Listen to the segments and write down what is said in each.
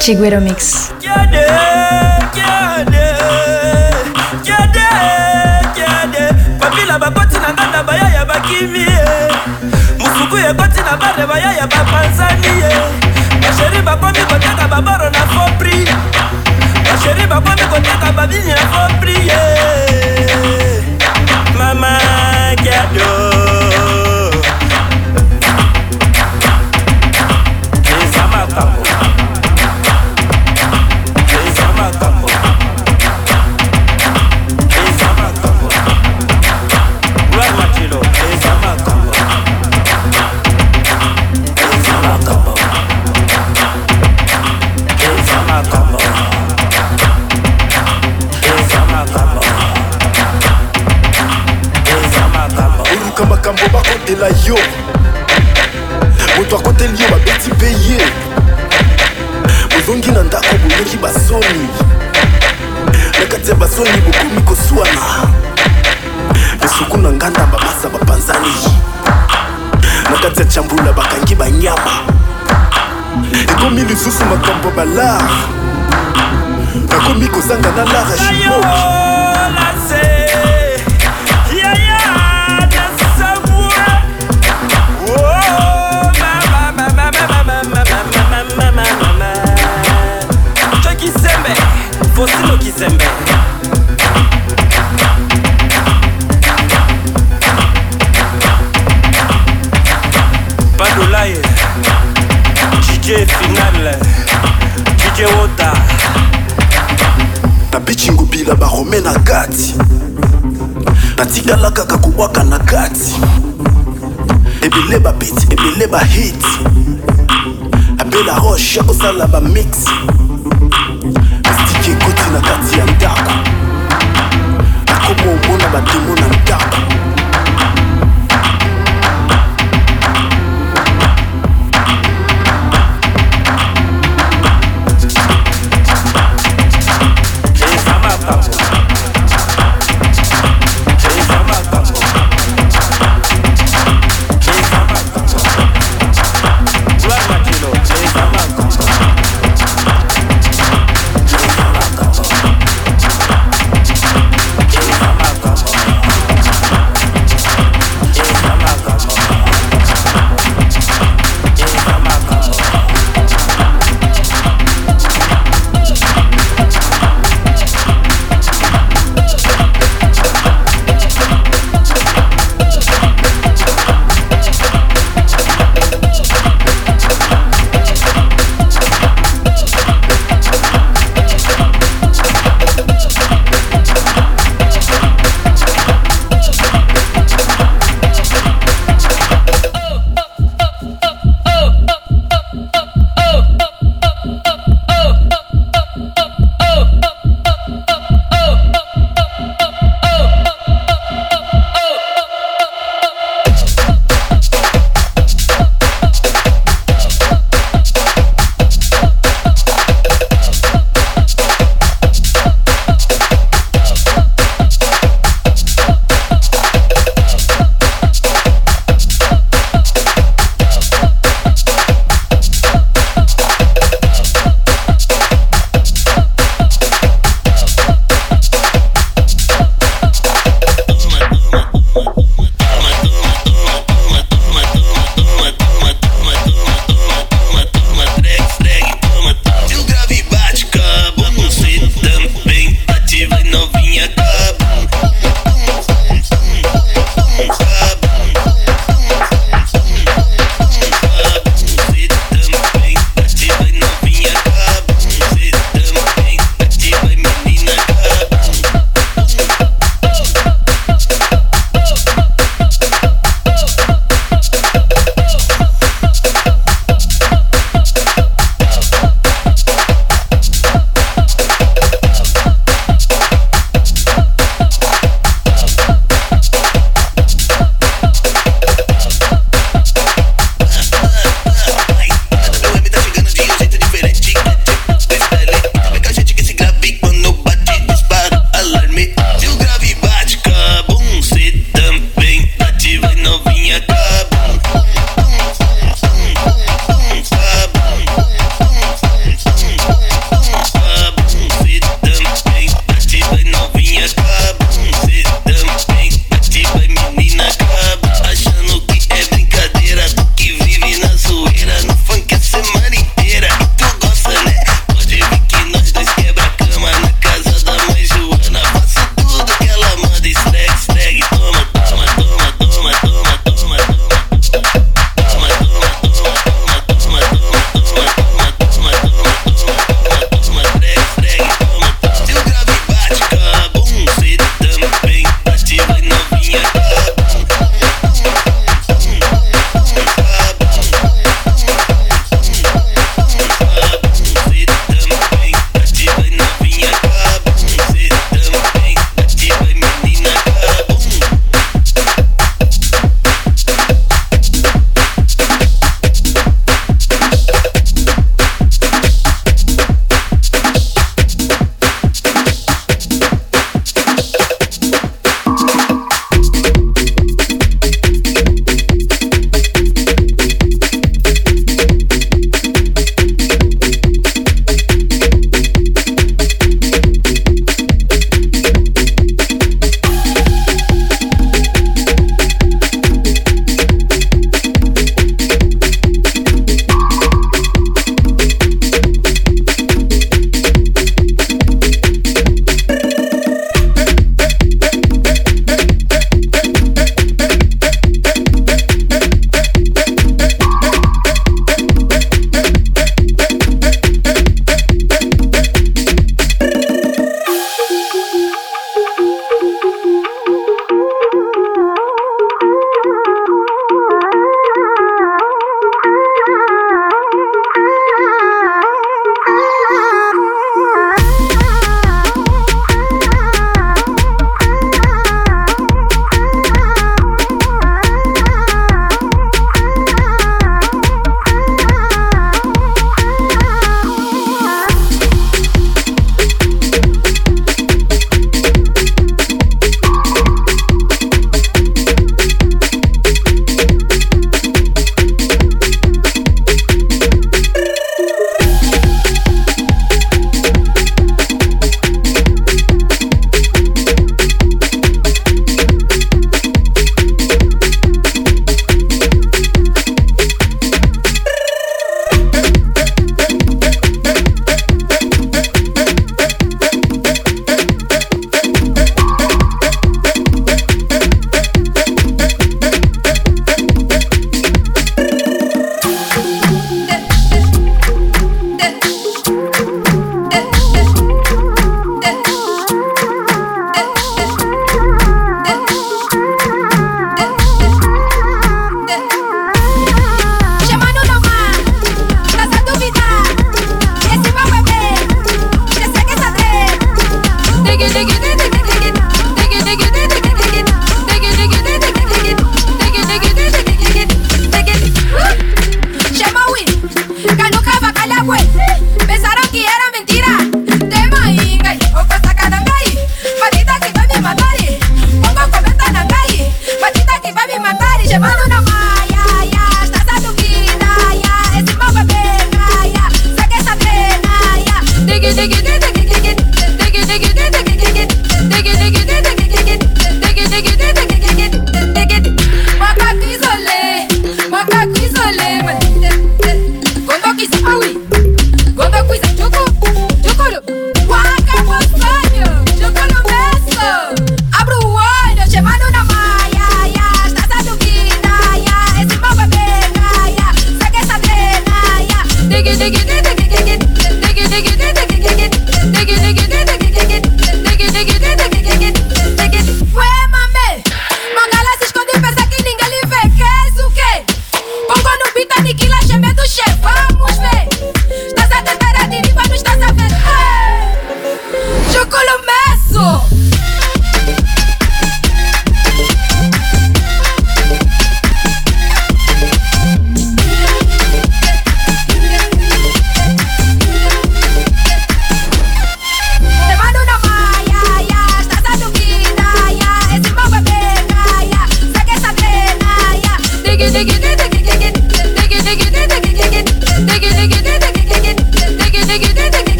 Chiguero Mix. Babila bakoti na nga na bayaya bakimi ye musuku ekoti na bare bayaya bapanzani ye basheri bakomi koteka baboro na fopri. Basheri bakomi koteka babini na fopri ye mama kiado bakotela yo. Moto akoteli yo babeti mpe ye. Bozongi na ndako bolingi basoni. Na kati ya basoni bokomi koswana. Lisuku na nganda bamasa bapanzani. Na kati ya chambula bakangi banyama. Ekomi lisusu makambo balar nakomi kozanga na lara shimoki ngubila barome na kati. Natikala kaka kobwaka na kati. Ebele babeti ebele bahit abela roche ya kosala bamix mistiki ekoti na kati ya ndako. Nakoma omona bademo na ndako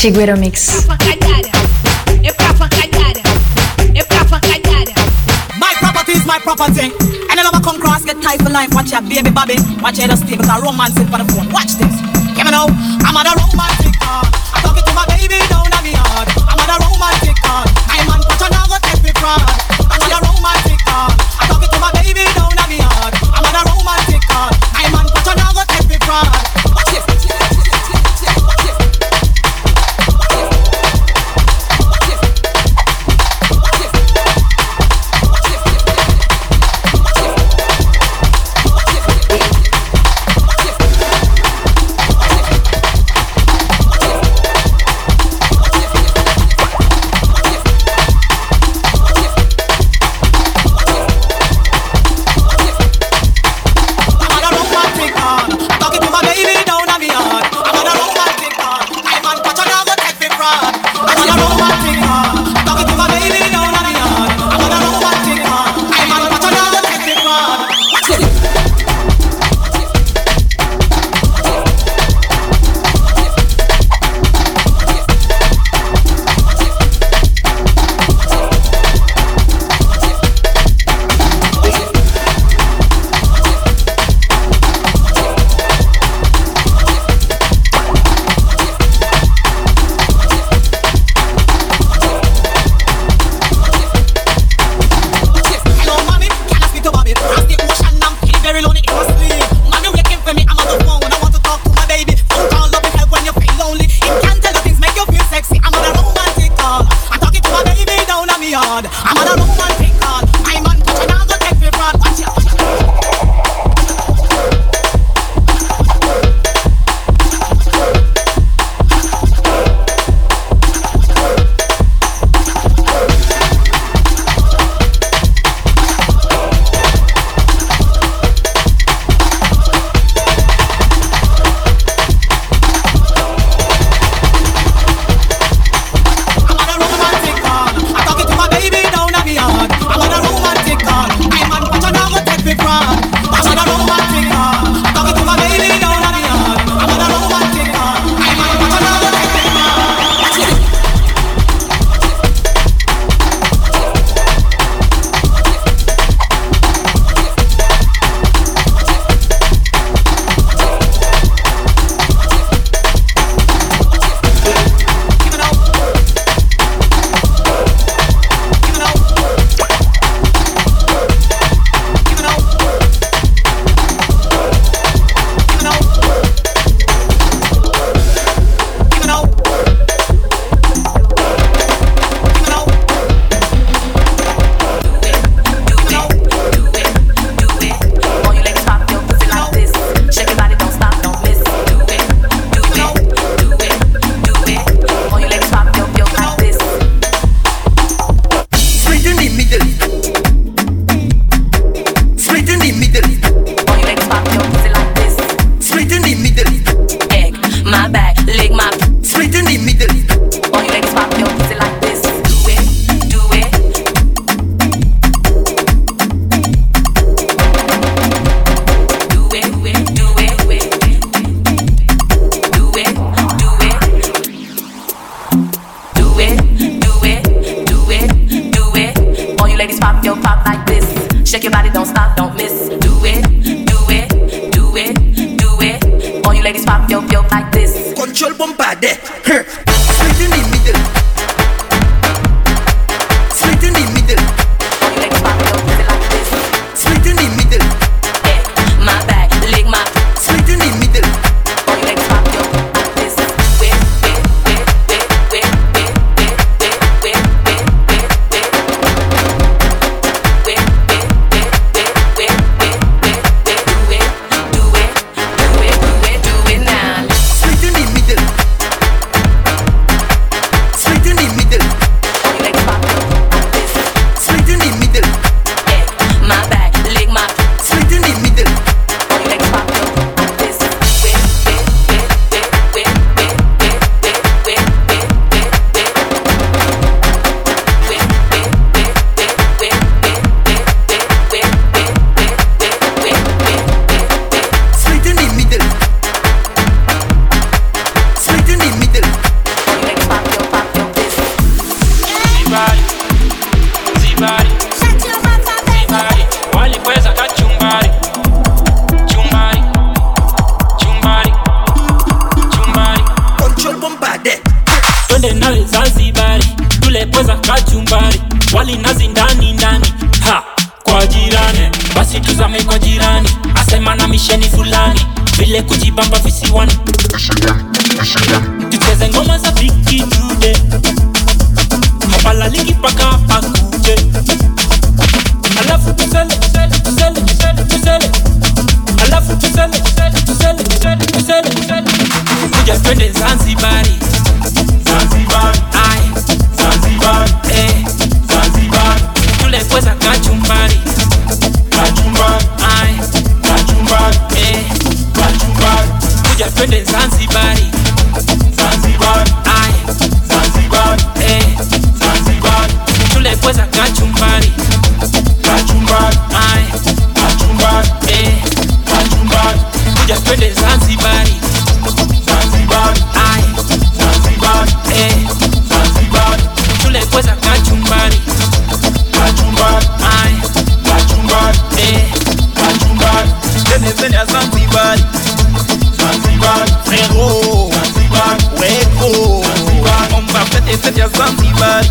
Chigueiro Mix. My property is my property. And I never come cross, get tight for life. Watch your baby Bobby. Watch your stay because romance for the phone. Watch this. Hear me now. I'm on a romantic car. I'm talking to my baby down at me yard. I'm on a romantic car. My man on go take me fraud.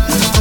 Thank you.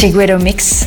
Chiguero Mix.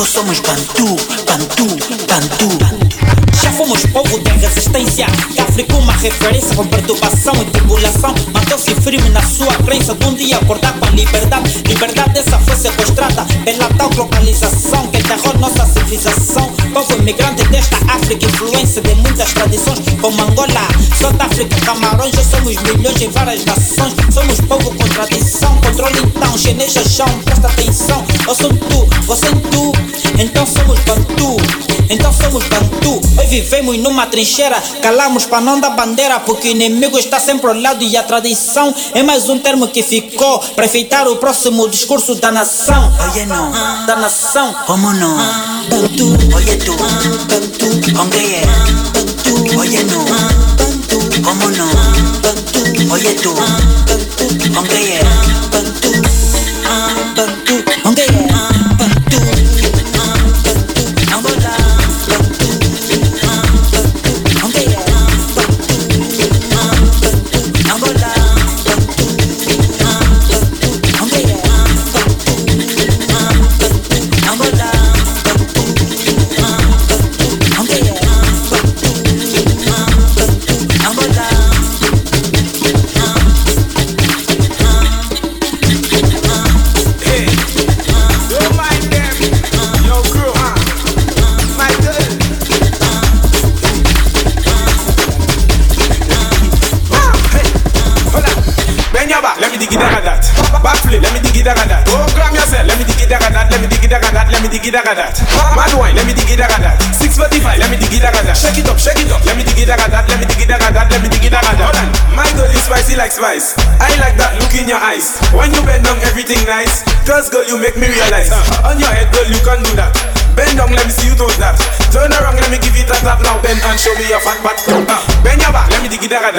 Bantú, somos Bantú, Bantú, Bantú. Fomos povo de resistência. Que África uma referência com perturbação e tribulação. Matou-se firme na sua crença De um dia acordar com a liberdade. Liberdade essa foi sequestrada Pela tal globalização Que enterrou nossa civilização. Povo imigrante desta África Influência de muitas tradições Como Angola, South África, Camarões. Já somos milhões em várias nações. Somos povo com tradição Controle então, chinês, chão Presta atenção, eu sou tu, você é tu. Então somos Bantu. Então somos Bantu, hoje vivemos numa trincheira Calamos para não dar bandeira Porque o inimigo está sempre ao lado E a tradição é mais um termo que ficou Para enfeitar o próximo discurso da nação. Oye no, Da nação. ¿cómo no? Bantu, Oye tú, ongeye, oye no, ¿cómo no? Oye tú, ongeye, Bantu, dig it that. Back flip, let me dig it down at that. Oh, cram yourself, let me dig it down at that. Let me dig it down at that. Let me dig it down at that. Mad wine, let me dig it down at that. 645, let me dig it down at that. Shake it up, shake it up. Let me dig it down at that. Let me dig it down at that. Let me dig it down at that. Hold on. My girl is spicy like spice. I like that look in your eyes. When you bend down, everything nice. Cause girl, you make me realize. Uh, on your head, girl, you can do that. Bend down, let me see you do that. Turn around, let me give it a tap now. Bend and show me your fat butt. Uh, bend your back, let me dig it that.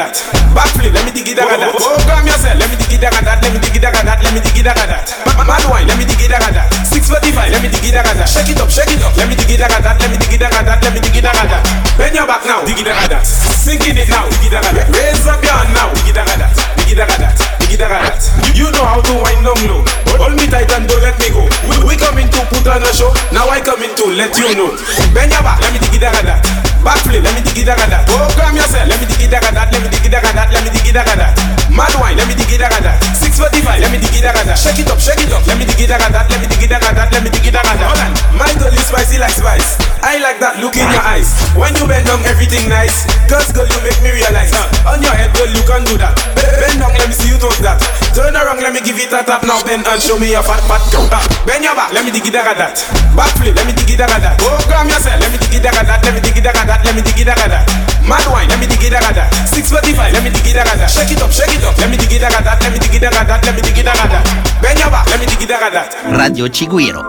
Back flip, let me dig it that. Oh, calm yourself, let me dig it that. Let me dig it that. Let me dig it that. Ma- Mad wine, let me dig it that. 645, let me dig it that. Shake it up, shake it up. Let me dig it that. Let me dig it that. Let me dig it that. Bend your back now, dig it that. Sink in it now, dig it that. Raise up your hand now, dig it that. Dig it that. You, know how to wind down low. Hold me tight and don't let me go. We, we coming to put on a show. Now I coming to let you know. Bend your back, let me dig it that. Back flip, let me dig it that. Oh, calm yourself, let me dig it that. Let me dig it that. Let me dig it that. Mad wine, let me dig it down at that. 645, let me dig it at that. Shake it up, shake it up. Let me dig it at that. Let me dig it at that. Let me dig it at that. Hold on. My girl is spicy like spice. I like that look in your eyes. When you bend down, everything nice. Cause girl, you make me realize. Uh, on your head, girl, you can do that. Bend down, let me see you do that. Turn around, let me give it a tap now. Bend and show me your fat fat. Uh, bend your back, let me dig it down at that. Back flip, let me dig it down at that. Oh, calm yourself, let me dig it down at that. Let me dig it down at that. Let me dig it down at that. Mad wine, let me dig it down at that. 645, let me dig it down at that. Shake it up, shake it Radio Ciguiro.